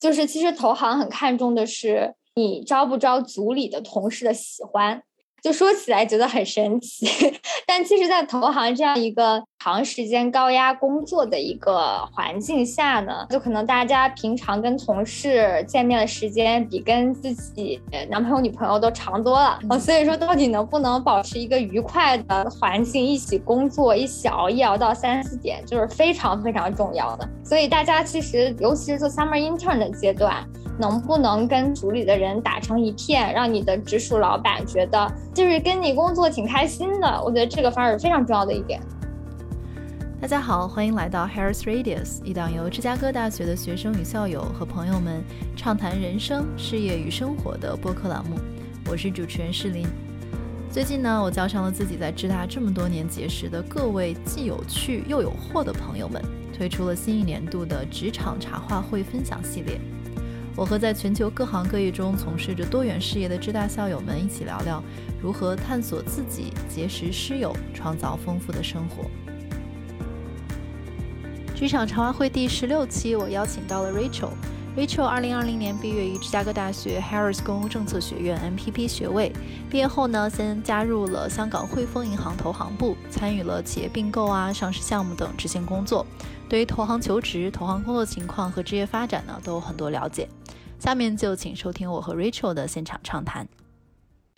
就是其实投行很看重的是你招不招组里的同事的喜欢。就说起来觉得很神奇，但其实，在投行这样一个长时间高压工作的一个环境下呢，就可能大家平常跟同事见面的时间比跟自己男朋友、女朋友都长多了。哦，所以说，到底能不能保持一个愉快的环境，一起工作，一起熬夜熬到三四点，就是非常非常重要的。所以大家其实，尤其是做 summer intern 的阶段。能不能跟组里的人打成一片，让你的直属老板觉得就是跟你工作挺开心的？我觉得这个反而是非常重要的一点。大家好，欢迎来到 Harris Radius，一档由芝加哥大学的学生与校友和朋友们畅谈人生、事业与生活的播客栏目。我是主持人诗林。最近呢，我叫上了自己在芝大这么多年结识的各位既有趣又有货的朋友们，推出了新一年度的职场茶话会分享系列。我和在全球各行各业中从事着多元事业的芝大校友们一起聊聊，如何探索自己、结识师友、创造丰富的生活。职场茶话会第十六期，我邀请到了 Rachel。Rachel 二零二零年毕业于芝加哥大学 Harris 公共政策学院 MPP 学位，毕业后呢，先加入了香港汇丰银行投行部，参与了企业并购啊、上市项目等执行工作。对于投行求职、投行工作情况和职业发展呢，都有很多了解。下面就请收听我和 Rachel 的现场畅谈。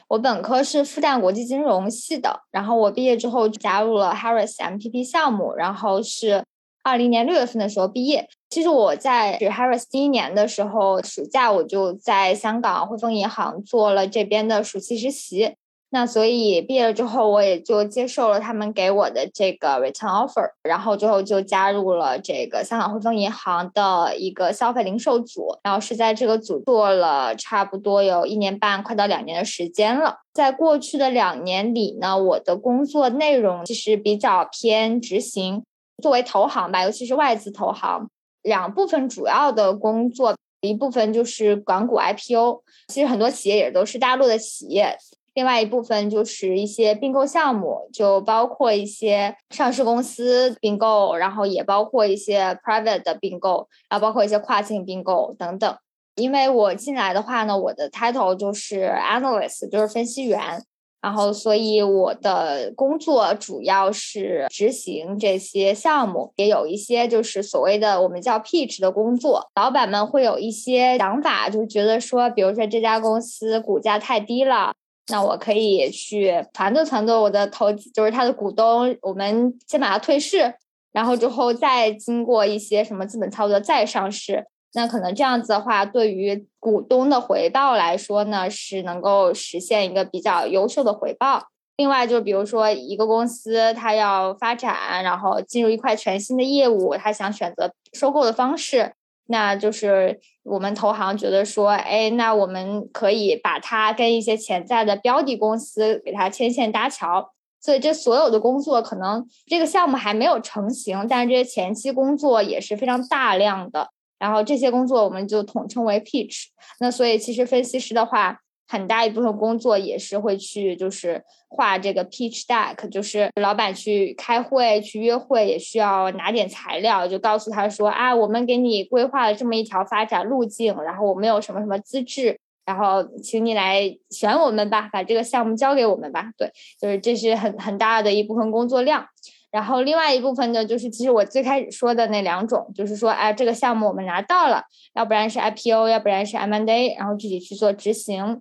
我本科是复旦国际金融系的，然后我毕业之后加入了 Harris MPP 项目，然后是。二零年六月份的时候毕业。其实我在 Harris 第一年的时候，暑假我就在香港汇丰银行做了这边的暑期实习。那所以毕业了之后，我也就接受了他们给我的这个 return offer，然后之后就加入了这个香港汇丰银行的一个消费零售组，然后是在这个组做了差不多有一年半，快到两年的时间了。在过去的两年里呢，我的工作内容其实比较偏执行。作为投行吧，尤其是外资投行，两部分主要的工作，一部分就是港股 IPO，其实很多企业也都是大陆的企业；另外一部分就是一些并购项目，就包括一些上市公司并购，然后也包括一些 private 的并购，然后包括一些跨境并购等等。因为我进来的话呢，我的 title 就是 analyst，就是分析员。然后，所以我的工作主要是执行这些项目，也有一些就是所谓的我们叫 pitch 的工作。老板们会有一些想法，就觉得说，比如说这家公司股价太低了，那我可以去团队团队我的投，就是他的股东，我们先把它退市，然后之后再经过一些什么资本操作再上市。那可能这样子的话，对于股东的回报来说呢，是能够实现一个比较优秀的回报。另外，就比如说一个公司它要发展，然后进入一块全新的业务，它想选择收购的方式，那就是我们投行觉得说，哎，那我们可以把它跟一些潜在的标的公司给它牵线搭桥。所以这所有的工作，可能这个项目还没有成型，但是这些前期工作也是非常大量的。然后这些工作我们就统称为 pitch。那所以其实分析师的话，很大一部分工作也是会去就是画这个 pitch deck，就是老板去开会去约会也需要拿点材料，就告诉他说啊，我们给你规划了这么一条发展路径，然后我们有什么什么资质，然后请你来选我们吧，把这个项目交给我们吧。对，就是这是很很大的一部分工作量。然后另外一部分呢，就是其实我最开始说的那两种，就是说，哎，这个项目我们拿到了，要不然是 IPO，要不然是 M&A，然后具体去做执行。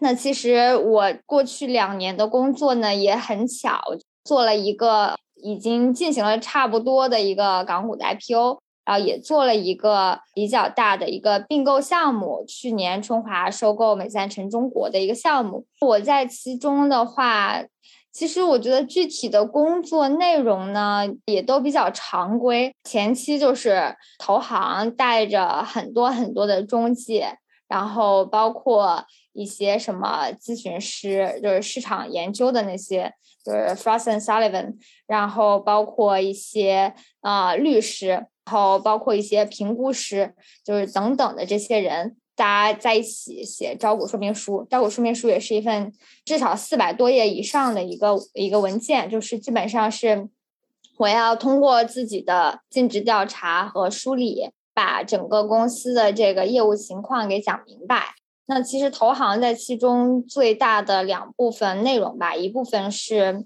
那其实我过去两年的工作呢，也很巧，做了一个已经进行了差不多的一个港股的 IPO，然后也做了一个比较大的一个并购项目，去年春华收购美赞臣中国的一个项目。我在其中的话。其实我觉得具体的工作内容呢，也都比较常规。前期就是投行带着很多很多的中介，然后包括一些什么咨询师，就是市场研究的那些，就是 Frost and Sullivan，然后包括一些啊律师，然后包括一些评估师，就是等等的这些人。大家在一起写招股说明书，招股说明书也是一份至少四百多页以上的一个一个文件，就是基本上是我要通过自己的尽职调查和梳理，把整个公司的这个业务情况给讲明白。那其实投行在其中最大的两部分内容吧，一部分是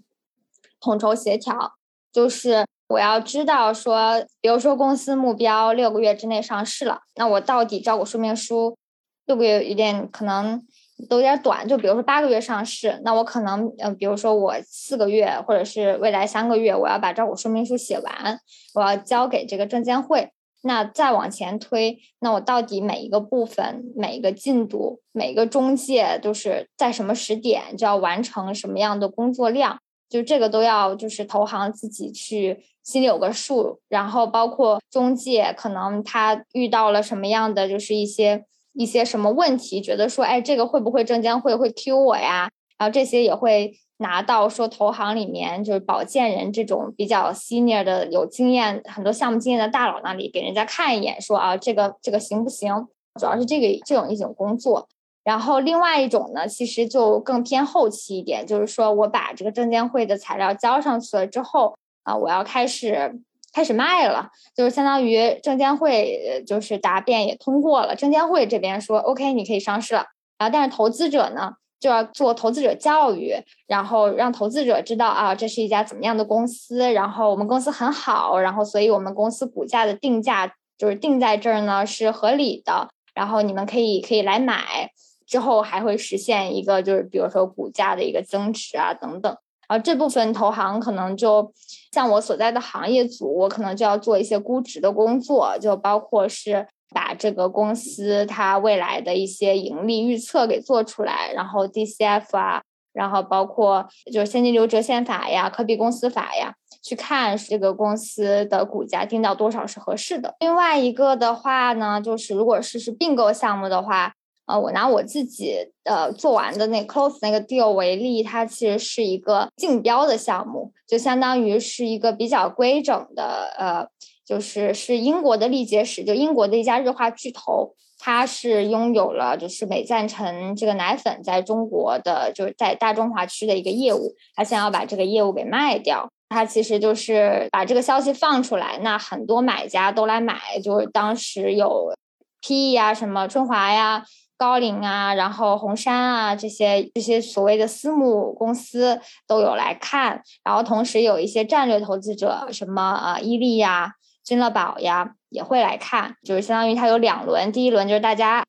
统筹协调，就是我要知道说，比如说公司目标六个月之内上市了，那我到底招股说明书六个月有点可能都有点短，就比如说八个月上市，那我可能嗯，比如说我四个月或者是未来三个月，我要把招股说明书写完，我要交给这个证监会。那再往前推，那我到底每一个部分、每一个进度、每一个中介，就是在什么时点就要完成什么样的工作量，就这个都要就是投行自己去心里有个数。然后包括中介，可能他遇到了什么样的就是一些一些什么问题，觉得说，哎，这个会不会证监会会 Q 我呀？然后这些也会。拿到说投行里面就是保荐人这种比较 senior 的有经验很多项目经验的大佬那里给人家看一眼，说啊这个这个行不行？主要是这个这种一种工作。然后另外一种呢，其实就更偏后期一点，就是说我把这个证监会的材料交上去了之后啊，我要开始开始卖了，就是相当于证监会就是答辩也通过了，证监会这边说 OK 你可以上市了，然后但是投资者呢？就要做投资者教育，然后让投资者知道啊，这是一家怎么样的公司，然后我们公司很好，然后所以我们公司股价的定价就是定在这儿呢是合理的，然后你们可以可以来买，之后还会实现一个就是比如说股价的一个增值啊等等，然后这部分投行可能就像我所在的行业组，我可能就要做一些估值的工作，就包括是。把这个公司它未来的一些盈利预测给做出来，然后 DCF 啊，然后包括就是现金流折现法呀、可比公司法呀，去看这个公司的股价定到多少是合适的。另外一个的话呢，就是如果是是并购项目的话，呃，我拿我自己呃做完的那 close 那个 deal 为例，它其实是一个竞标的项目，就相当于是一个比较规整的呃。就是是英国的力杰史，就英国的一家日化巨头，它是拥有了就是美赞臣这个奶粉在中国的就是在大中华区的一个业务，他想要把这个业务给卖掉，他其实就是把这个消息放出来，那很多买家都来买，就是当时有 PE 啊，什么春华呀、高瓴啊，然后红杉啊这些这些所谓的私募公司都有来看，然后同时有一些战略投资者，什么呃伊利呀。君乐宝呀也会来看，就是相当于它有两轮，第一轮就是大家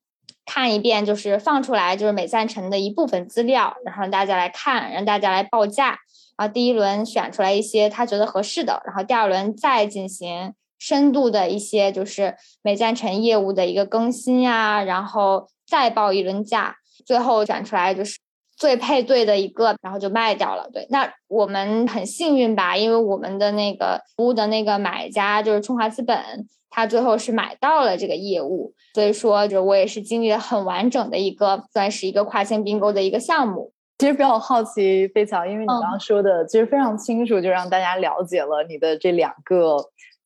看一遍，就是放出来就是美赞臣的一部分资料，然后让大家来看，让大家来报价。然后第一轮选出来一些他觉得合适的，然后第二轮再进行深度的一些就是美赞臣业务的一个更新呀，然后再报一轮价，最后选出来就是。最配对的一个，然后就卖掉了。对，那我们很幸运吧，因为我们的那个服务的那个买家就是春华资本，他最后是买到了这个业务。所以说，就我也是经历了很完整的一个，算是一个跨境并购的一个项目。其实比较好奇，飞乔，因为你刚刚说的其实非常清楚，就让大家了解了你的这两个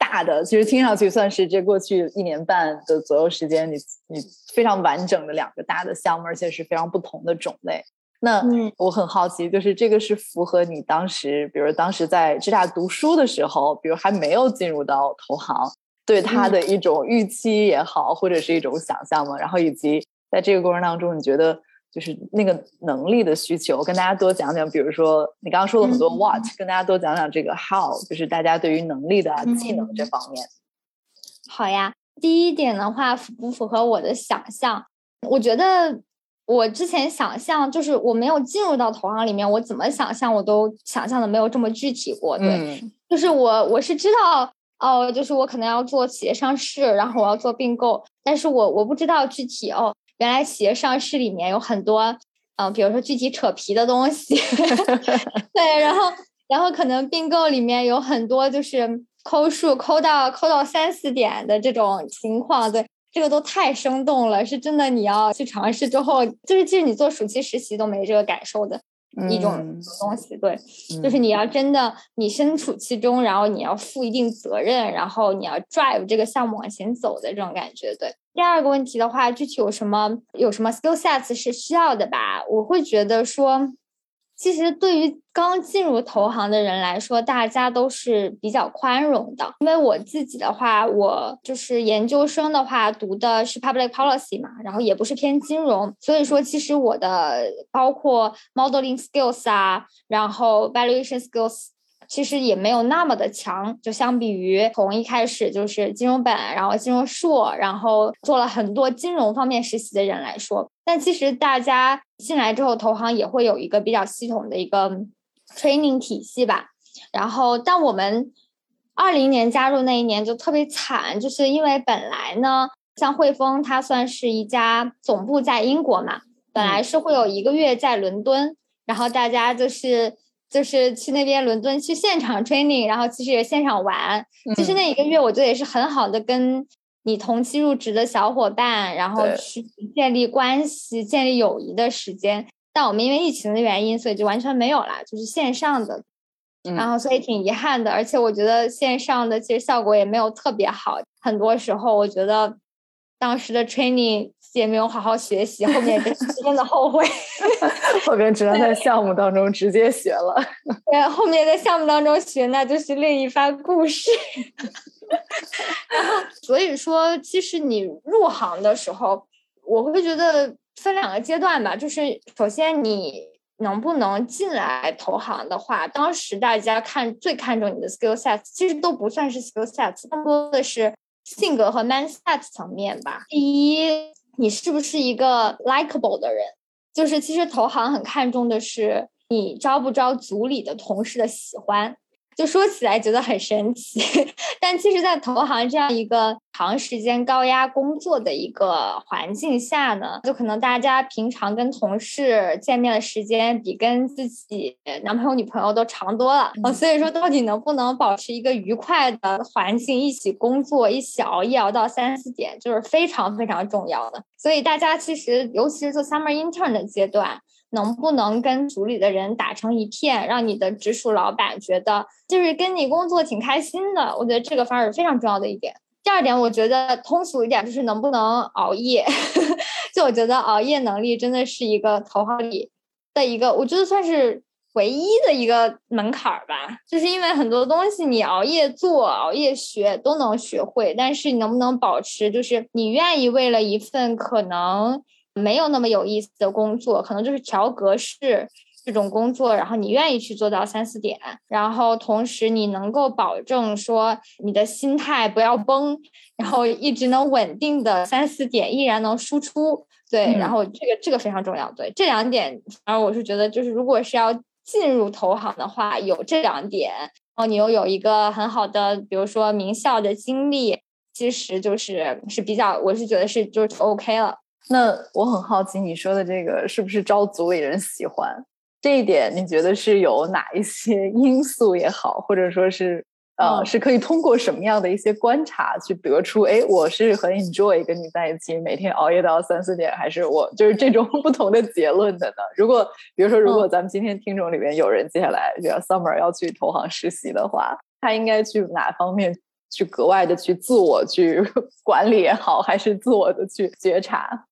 大的，其实听上去算是这过去一年半的左右时间，你你非常完整的两个大的项目，而且是非常不同的种类。那我很好奇，就是这个是符合你当时，比如当时在浙大读书的时候，比如还没有进入到投行，对他的一种预期也好，或者是一种想象嘛？然后以及在这个过程当中，你觉得就是那个能力的需求，跟大家多讲讲。比如说你刚刚说了很多 what，跟大家多讲讲这个 how，就是大家对于能力的技能这方面。好呀，第一点的话，符不符合我的想象？我觉得。我之前想象就是我没有进入到投行里面，我怎么想象我都想象的没有这么具体过。对，就是我我是知道哦，就是我可能要做企业上市，然后我要做并购，但是我我不知道具体哦，原来企业上市里面有很多嗯，比如说具体扯皮的东西，对，然后然后可能并购里面有很多就是抠数抠到抠到三四点的这种情况，对。这个都太生动了，是真的。你要去尝试之后，就是其实你做暑期实习都没这个感受的一种东西。对，就是你要真的你身处其中，然后你要负一定责任，然后你要 drive 这个项目往前走的这种感觉。对，第二个问题的话，具体有什么有什么 skill sets 是需要的吧？我会觉得说，其实对于刚进入投行的人来说，大家都是比较宽容的。因为我自己的话，我就是研究生的话读的是 public policy 嘛，然后也不是偏金融，所以说其实我的包括 modeling skills 啊，然后 valuation skills。其实也没有那么的强，就相比于从一开始就是金融本，然后金融硕，然后做了很多金融方面实习的人来说，但其实大家进来之后，投行也会有一个比较系统的一个 training 体系吧。然后，但我们二零年加入那一年就特别惨，就是因为本来呢，像汇丰它算是一家总部在英国嘛，本来是会有一个月在伦敦，然后大家就是。就是去那边伦敦去现场 training，然后其实也现场玩。其实那一个月，我觉得也是很好的跟你同期入职的小伙伴，然后去建立关系、建立友谊的时间。但我们因为疫情的原因，所以就完全没有啦，就是线上的。然后所以挺遗憾的，而且我觉得线上的其实效果也没有特别好。很多时候，我觉得当时的 training。也没有好好学习，后面真的后悔。后面只能在项目当中直接学了。对，后面在项目当中学，那就是另一番故事。然后，所以说，其实你入行的时候，我会觉得分两个阶段吧。就是首先，你能不能进来投行的话，当时大家看最看重你的 skill sets，其实都不算是 skill sets，更多的是性格和 mindset 层面吧。第一。你是不是一个 likable 的人？就是其实投行很看重的是你招不招组里的同事的喜欢。就说起来觉得很神奇，但其实，在投行这样一个长时间高压工作的一个环境下呢，就可能大家平常跟同事见面的时间比跟自己男朋友、女朋友都长多了。嗯，所以说，到底能不能保持一个愉快的环境，一起工作，一起熬夜熬到三四点，就是非常非常重要的。所以，大家其实，尤其是做 summer intern 的阶段。能不能跟组里的人打成一片，让你的直属老板觉得就是跟你工作挺开心的？我觉得这个反而是非常重要的一点。第二点，我觉得通俗一点就是能不能熬夜。就我觉得熬夜能力真的是一个头号里的一个，我觉得算是唯一的一个门槛儿吧。就是因为很多东西你熬夜做、熬夜学都能学会，但是你能不能保持，就是你愿意为了一份可能。没有那么有意思的工作，可能就是调格式这种工作，然后你愿意去做到三四点，然后同时你能够保证说你的心态不要崩，然后一直能稳定的三四点依然能输出，对，然后这个这个非常重要，对，这两点，反正我是觉得就是如果是要进入投行的话，有这两点，然后你又有一个很好的，比如说名校的经历，其实就是是比较，我是觉得是就是 OK 了。那我很好奇，你说的这个是不是招组里人喜欢？这一点你觉得是有哪一些因素也好，或者说是呃，是可以通过什么样的一些观察去得出？哎，我是很 enjoy 跟你在一起，每天熬夜到三四点，还是我就是这种 不同的结论的呢？如果比如说，如果咱们今天听众里面有人接下来比如 summer 要去投行实习的话，他应该去哪方面去格外的去自我去 管理也好，还是自我的去觉察？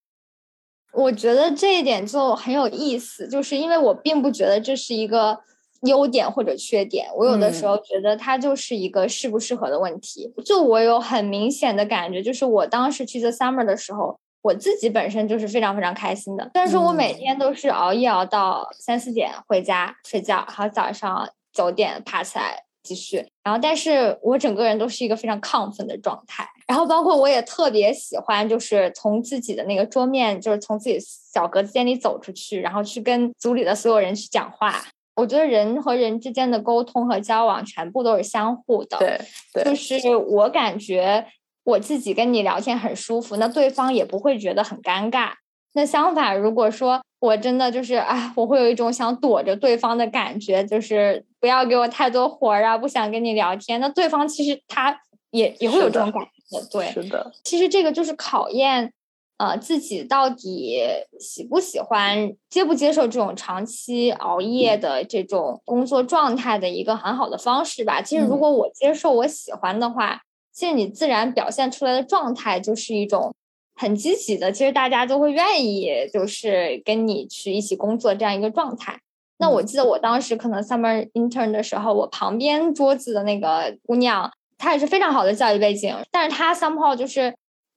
我觉得这一点就很有意思，就是因为我并不觉得这是一个优点或者缺点，我有的时候觉得它就是一个适不适合的问题。就我有很明显的感觉，就是我当时去 The Summer 的时候，我自己本身就是非常非常开心的，但是我每天都是熬夜熬到三四点回家睡觉，然后早上九点爬起来。继续，然后，但是我整个人都是一个非常亢奋的状态。然后，包括我也特别喜欢，就是从自己的那个桌面，就是从自己小格子间里走出去，然后去跟组里的所有人去讲话。我觉得人和人之间的沟通和交往全部都是相互的。对，就是我感觉我自己跟你聊天很舒服，那对方也不会觉得很尴尬。那相反，如果说我真的就是啊，我会有一种想躲着对方的感觉，就是不要给我太多活儿啊，不想跟你聊天。那对方其实他也也会有这种感觉，对，是的。其实这个就是考验，呃，自己到底喜不喜欢、接不接受这种长期熬夜的这种工作状态的一个很好的方式吧。其实如果我接受、我喜欢的话，其实你自然表现出来的状态就是一种。很积极的，其实大家都会愿意，就是跟你去一起工作这样一个状态。那我记得我当时可能 summer intern 的时候，我旁边桌子的那个姑娘，她也是非常好的教育背景，但是她 somehow 就是。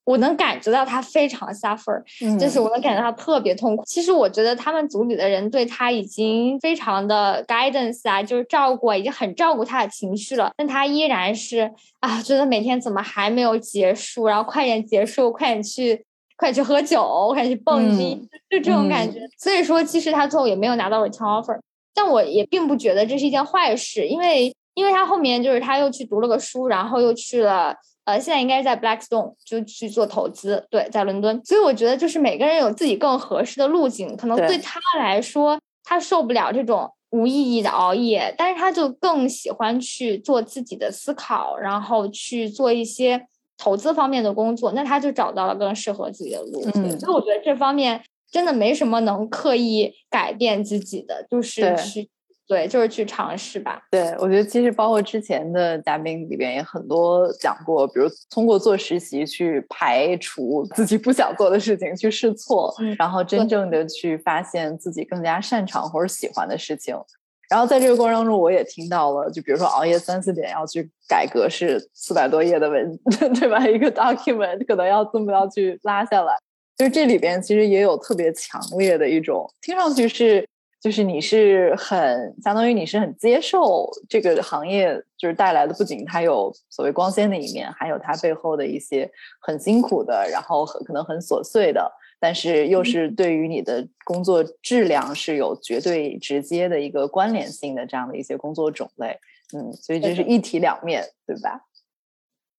我能感觉到他非常 suffer，就是我能感觉到他特别痛苦。其实我觉得他们组里的人对他已经非常的 guidance 啊，就是照顾，已经很照顾他的情绪了。但他依然是啊，觉得每天怎么还没有结束，然后快点结束，快点去，快点去喝酒，快点去蹦迪，就这种感觉。所以说，其实他最后也没有拿到 return offer，但我也并不觉得这是一件坏事，因为因为他后面就是他又去读了个书，然后又去了。呃，现在应该在 Blackstone 就去做投资，对，在伦敦。所以我觉得就是每个人有自己更合适的路径，可能对他来说，他受不了这种无意义的熬夜，但是他就更喜欢去做自己的思考，然后去做一些投资方面的工作，那他就找到了更适合自己的路。嗯，所以我觉得这方面真的没什么能刻意改变自己的，就是去。对，就是去尝试吧。对，我觉得其实包括之前的嘉宾里边也很多讲过，比如通过做实习去排除自己不想做的事情，去试错，然后真正的去发现自己更加擅长或者喜欢的事情。然后在这个过程当中，我也听到了，就比如说熬夜三四点要去改格式四百多页的文，对吧？一个 document 可能要这么要去拉下来，就是这里边其实也有特别强烈的一种，听上去是。就是你是很相当于你是很接受这个行业，就是带来的不仅它有所谓光鲜的一面，还有它背后的一些很辛苦的，然后很可能很琐碎的，但是又是对于你的工作质量是有绝对直接的一个关联性的这样的一些工作种类。嗯，所以这是一体两面对吧？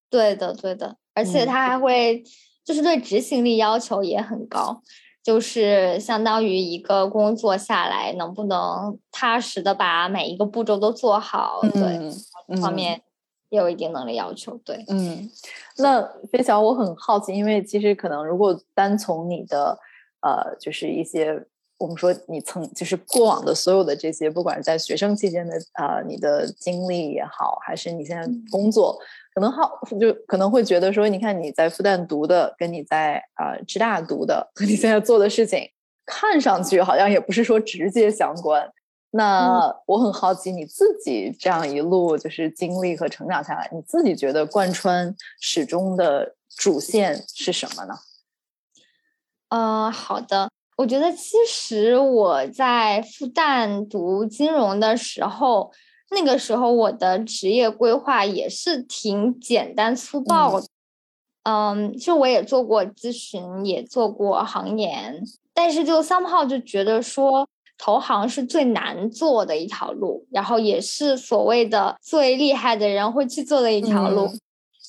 对的，对的，而且它还会就是对执行力要求也很高。就是相当于一个工作下来，能不能踏实的把每一个步骤都做好？对，方面也有一定能力要求。对，嗯，那飞翔，我很好奇，因为其实可能如果单从你的呃，就是一些我们说你曾就是过往的所有的这些，不管是在学生期间的呃你的经历也好，还是你现在工作。可能好，就可能会觉得说，你看你在复旦读的，跟你在啊浙大读的，和你现在做的事情，看上去好像也不是说直接相关。那我很好奇，你自己这样一路就是经历和成长下来，你自己觉得贯穿始终的主线是什么呢？呃，好的，我觉得其实我在复旦读金融的时候。那个时候我的职业规划也是挺简单粗暴的，嗯，就我也做过咨询，也做过行研，但是就 somehow 就觉得说投行是最难做的一条路，然后也是所谓的最厉害的人会去做的一条路，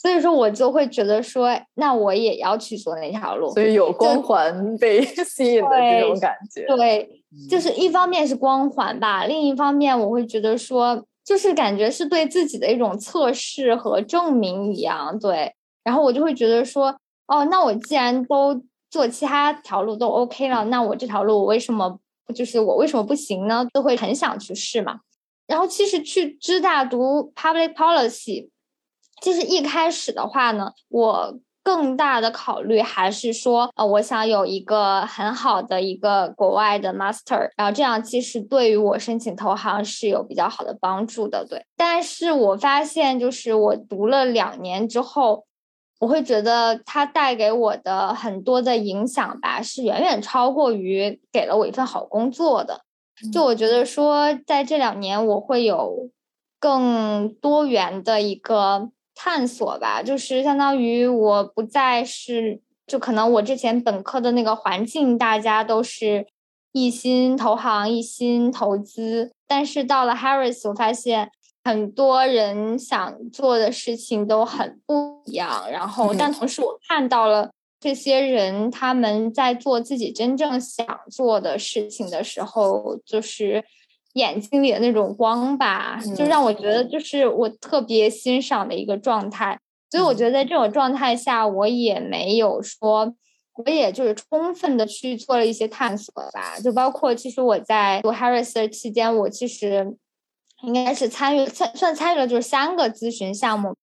所以说我就会觉得说，那我也要去做那条路，所以有光环被 吸引的这种感觉，对，就是一方面是光环吧，另一方面我会觉得说。就是感觉是对自己的一种测试和证明一样，对。然后我就会觉得说，哦，那我既然都做其他条路都 OK 了，那我这条路我为什么就是我为什么不行呢？都会很想去试嘛。然后其实去芝大读 Public Policy，其实一开始的话呢，我。更大的考虑还是说，呃，我想有一个很好的一个国外的 master，然后这样其实对于我申请投行是有比较好的帮助的，对。但是我发现，就是我读了两年之后，我会觉得它带给我的很多的影响吧，是远远超过于给了我一份好工作的。就我觉得说，在这两年我会有更多元的一个。探索吧，就是相当于我不再是，就可能我之前本科的那个环境，大家都是一心投行、一心投资，但是到了 Harris，我发现很多人想做的事情都很不一样。然后，但同时我看到了这些人他们在做自己真正想做的事情的时候，就是。眼睛里的那种光吧，就让我觉得就是我特别欣赏的一个状态。所以我觉得在这种状态下，我也没有说，我也就是充分的去做了一些探索吧。就包括其实我在读 Harris 的期间，我其实应该是参与算算参与了就是三个咨询项目，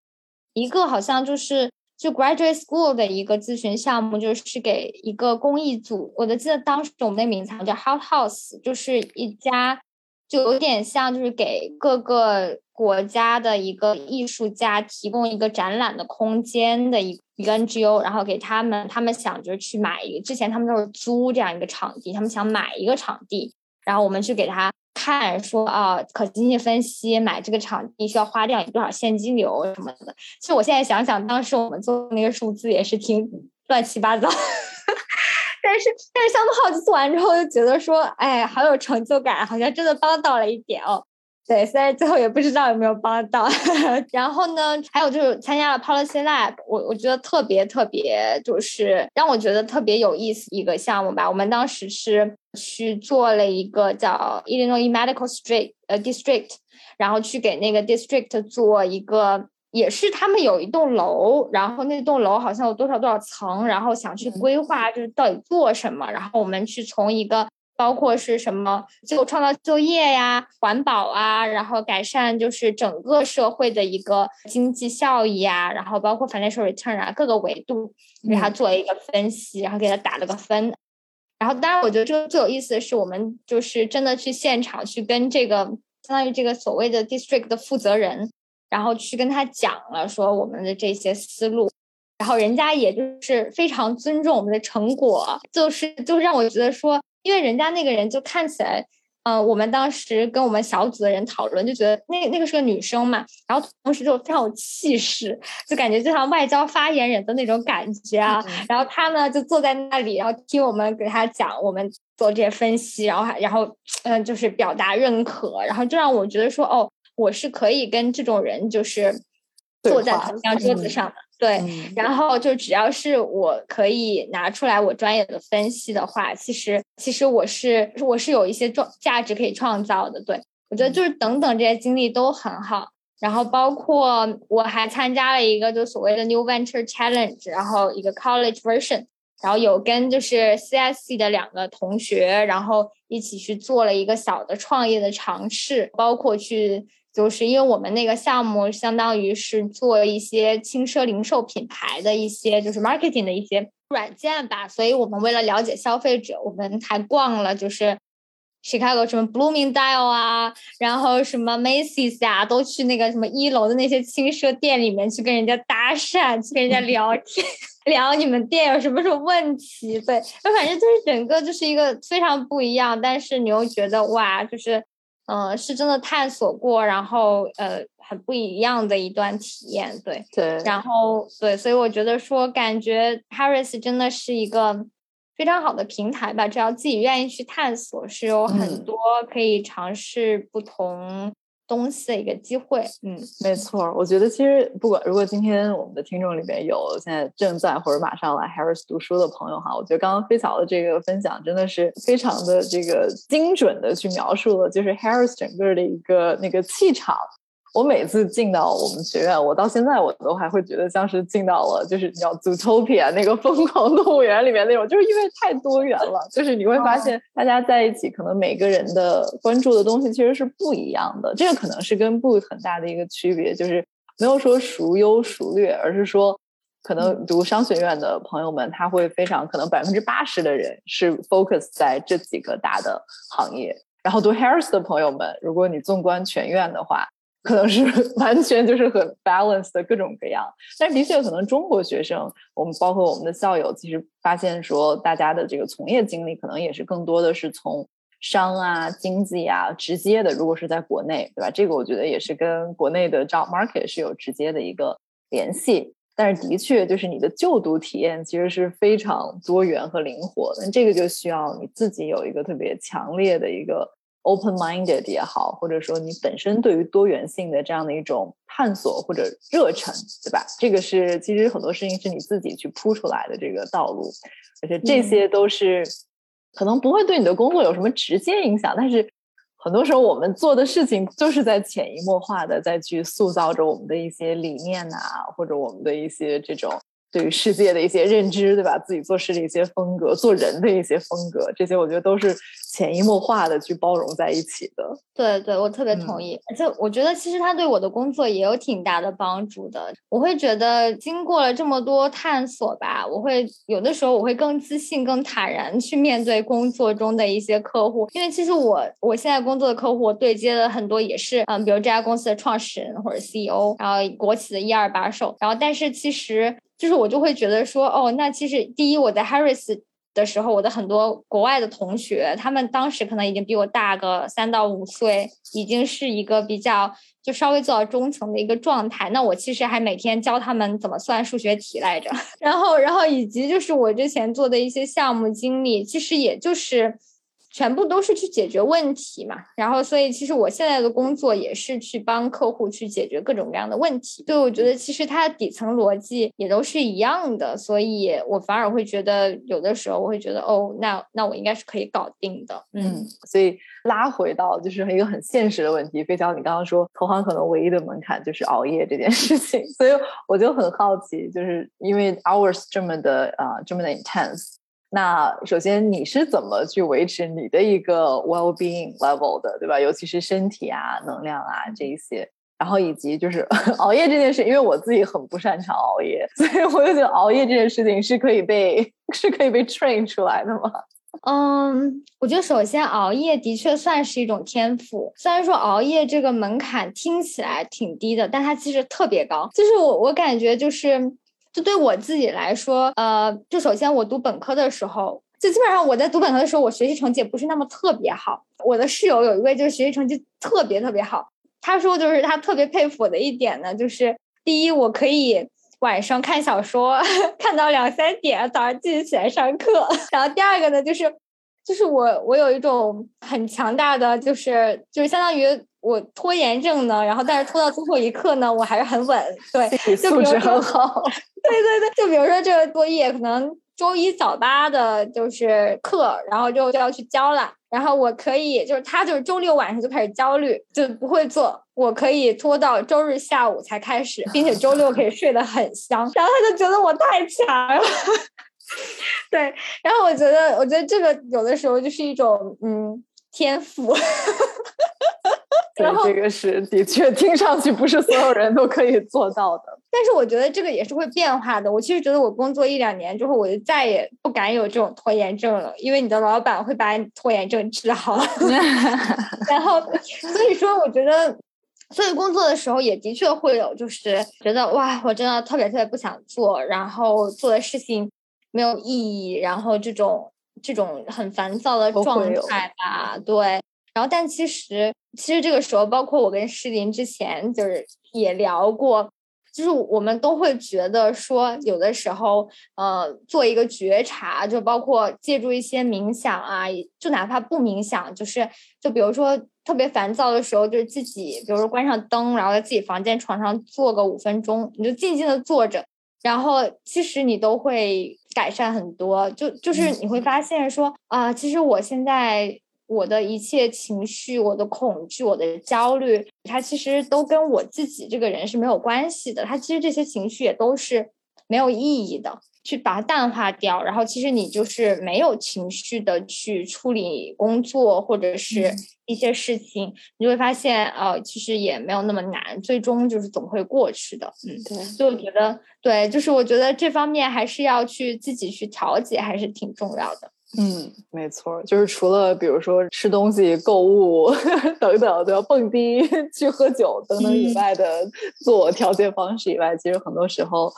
一个好像就是就 Graduate School 的一个咨询项目，就是给一个公益组。我的记得当时我们的名字叫 Hot House，就是一家。就有点像就是给各个国家的一个艺术家提供一个展览的空间的一一个 NGO，然后给他们，他们想着去买一个，之前他们都是租这样一个场地，他们想买一个场地，然后我们去给他看，说啊，可经济分析买这个场地需要花掉多少现金流什么的。其实我现在想想，当时我们做那个数字也是挺乱七八糟。但是，但是，项目好奇做完之后，就觉得说，哎，好有成就感，好像真的帮到了一点哦。对，虽然最后也不知道有没有帮到。然后呢，还有就是参加了 Policy Lab，我我觉得特别特别，就是让我觉得特别有意思一个项目吧。我们当时是去做了一个叫 Illinois Medical Street 呃 District，然后去给那个 District 做一个。也是他们有一栋楼，然后那栋楼好像有多少多少层，然后想去规划，就是到底做什么。然后我们去从一个包括是什么就创造就业呀、环保啊，然后改善就是整个社会的一个经济效益啊，然后包括 financial return 啊各个维度给他做了一个分析，然后给他打了个分。然后当然，我觉得这个最有意思的是，我们就是真的去现场去跟这个相当于这个所谓的 district 的负责人。然后去跟他讲了，说我们的这些思路，然后人家也就是非常尊重我们的成果，就是就让我觉得说，因为人家那个人就看起来，嗯，我们当时跟我们小组的人讨论，就觉得那那个是个女生嘛，然后同时就非常有气势，就感觉就像外交发言人的那种感觉啊。然后他呢就坐在那里，然后听我们给他讲我们做这些分析，然后还然后嗯就是表达认可，然后就让我觉得说哦。我是可以跟这种人就是坐在同一张桌子上的，对。然后就只要是我可以拿出来我专业的分析的话，其实其实我是我是有一些创价值可以创造的。对我觉得就是等等这些经历都很好。然后包括我还参加了一个就所谓的 New Venture Challenge，然后一个 College Version，然后有跟就是 CSC 的两个同学，然后一起去做了一个小的创业的尝试，包括去。就是因为我们那个项目相当于是做一些轻奢零售品牌的一些就是 marketing 的一些软件吧，所以我们为了了解消费者，我们还逛了就是 Chicago 什么 Bloomingdale 啊，然后什么 Macy's 啊，都去那个什么一楼的那些轻奢店里面去跟人家搭讪，去跟人家聊天，聊你们店有什么什么问题。对，就反正就是整个就是一个非常不一样，但是你又觉得哇，就是。嗯，是真的探索过，然后呃，很不一样的一段体验，对对，然后对，所以我觉得说，感觉 Paris 真的是一个非常好的平台吧，只要自己愿意去探索，是有很多可以尝试不同。东西的一个机会，嗯，没错。我觉得其实不管如果今天我们的听众里边有现在正在或者马上来 Harris 读书的朋友哈，我觉得刚刚飞草的这个分享真的是非常的这个精准的去描述了，就是 Harris 整个的一个那个气场。我每次进到我们学院，我到现在我都还会觉得像是进到了就是叫 Zootopia 那个疯狂动物园里面那种，就是因为太多元了，就是你会发现大家在一起，可能每个人的关注的东西其实是不一样的。这个可能是跟 Book 很大的一个区别，就是没有说孰优孰劣，而是说可能读商学院的朋友们，他会非常可能百分之八十的人是 focus 在这几个大的行业，然后读 Harris 的朋友们，如果你纵观全院的话。可能是 完全就是很 balanced 的各种各样，但是的确可能中国学生，我们包括我们的校友，其实发现说大家的这个从业经历可能也是更多的是从商啊、经济啊直接的。如果是在国内，对吧？这个我觉得也是跟国内的 job market 是有直接的一个联系。但是的确就是你的就读体验其实是非常多元和灵活的，这个就需要你自己有一个特别强烈的一个。Open-minded 也好，或者说你本身对于多元性的这样的一种探索或者热忱，对吧？这个是其实很多事情是你自己去铺出来的这个道路，而且这些都是可能不会对你的工作有什么直接影响，但是很多时候我们做的事情就是在潜移默化的在去塑造着我们的一些理念呐，或者我们的一些这种。对于世界的一些认知，对吧？自己做事的一些风格，做人的一些风格，这些我觉得都是潜移默化的去包容在一起的。对对，我特别同意。而且我觉得其实他对我的工作也有挺大的帮助的。我会觉得经过了这么多探索吧，我会有的时候我会更自信、更坦然去面对工作中的一些客户，因为其实我我现在工作的客户对接的很多也是嗯，比如这家公司的创始人或者 CEO，然后国企的一二把手，然后但是其实。就是我就会觉得说，哦，那其实第一，我在 Harris 的时候，我的很多国外的同学，他们当时可能已经比我大个三到五岁，已经是一个比较就稍微做到中层的一个状态。那我其实还每天教他们怎么算数学题来着，然后，然后以及就是我之前做的一些项目经历，其实也就是。全部都是去解决问题嘛，然后所以其实我现在的工作也是去帮客户去解决各种各样的问题，所以我觉得其实它的底层逻辑也都是一样的，所以我反而会觉得有的时候我会觉得哦，那那我应该是可以搞定的，嗯，所以拉回到就是一个很现实的问题，飞娇，你刚刚说投行可能唯一的门槛就是熬夜这件事情，所以我就很好奇，就是因为 hours 这么的啊这么的 intense。那首先你是怎么去维持你的一个 well being level 的，对吧？尤其是身体啊、能量啊这一些，然后以及就是 熬夜这件事，因为我自己很不擅长熬夜，所以我就觉得熬夜这件事情是可以被是可以被 train 出来的吗？嗯，我觉得首先熬夜的确算是一种天赋，虽然说熬夜这个门槛听起来挺低的，但它其实特别高。就是我我感觉就是。就对我自己来说，呃，就首先我读本科的时候，就基本上我在读本科的时候，我学习成绩也不是那么特别好。我的室友有一位就是学习成绩特别特别好，他说就是他特别佩服我的一点呢，就是第一我可以晚上看小说 看到两三点，早上继续起来上课。然后第二个呢，就是就是我我有一种很强大的，就是就是相当于。我拖延症呢，然后但是拖到最后一刻呢，我还是很稳。对，素质很好。对对对，就比如说这个作业，可能周一早八的就是课，然后就就要去交了。然后我可以，就是他就是周六晚上就开始焦虑，就不会做。我可以拖到周日下午才开始，并且周六可以睡得很香。然后他就觉得我太强了。对，然后我觉得，我觉得这个有的时候就是一种嗯天赋。然后这个是的确听上去不是所有人都可以做到的，但是我觉得这个也是会变化的。我其实觉得我工作一两年之后，我就再也不敢有这种拖延症了，因为你的老板会把你拖延症治好。然后，所以说我觉得，所以工作的时候也的确会有，就是觉得哇，我真的特别特别不想做，然后做的事情没有意义，然后这种这种很烦躁的状态吧，对。然后，但其实，其实这个时候，包括我跟诗林之前就是也聊过，就是我们都会觉得说，有的时候，呃，做一个觉察，就包括借助一些冥想啊，就哪怕不冥想，就是，就比如说特别烦躁的时候，就是自己，比如说关上灯，然后在自己房间床上坐个五分钟，你就静静的坐着，然后其实你都会改善很多，就就是你会发现说，啊，其实我现在。我的一切情绪，我的恐惧，我的焦虑，它其实都跟我自己这个人是没有关系的。它其实这些情绪也都是没有意义的，去把它淡化掉。然后，其实你就是没有情绪的去处理工作或者是一些事情，你就会发现，呃，其实也没有那么难，最终就是总会过去的。嗯，对。所以我觉得，对，就是我觉得这方面还是要去自己去调节，还是挺重要的。嗯，没错，就是除了比如说吃东西、购物 等等，都要蹦迪、去喝酒等等以外的自我调节方式以外，其实很多时候。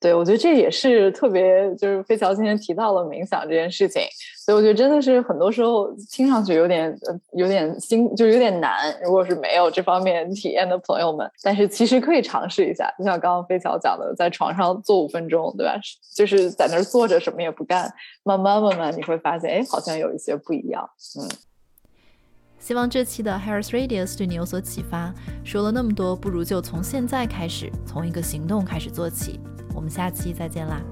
对，我觉得这也是特别，就是飞桥今天提到了冥想这件事情，所以我觉得真的是很多时候听上去有点呃有点心，就有点难。如果是没有这方面体验的朋友们，但是其实可以尝试一下，就像刚刚飞桥讲的，在床上坐五分钟，对吧？就是在那儿坐着什么也不干，慢慢慢慢你会发现，哎，好像有一些不一样。嗯，希望这期的 Harris Radius 对你有所启发。说了那么多，不如就从现在开始，从一个行动开始做起。我们下期再见啦！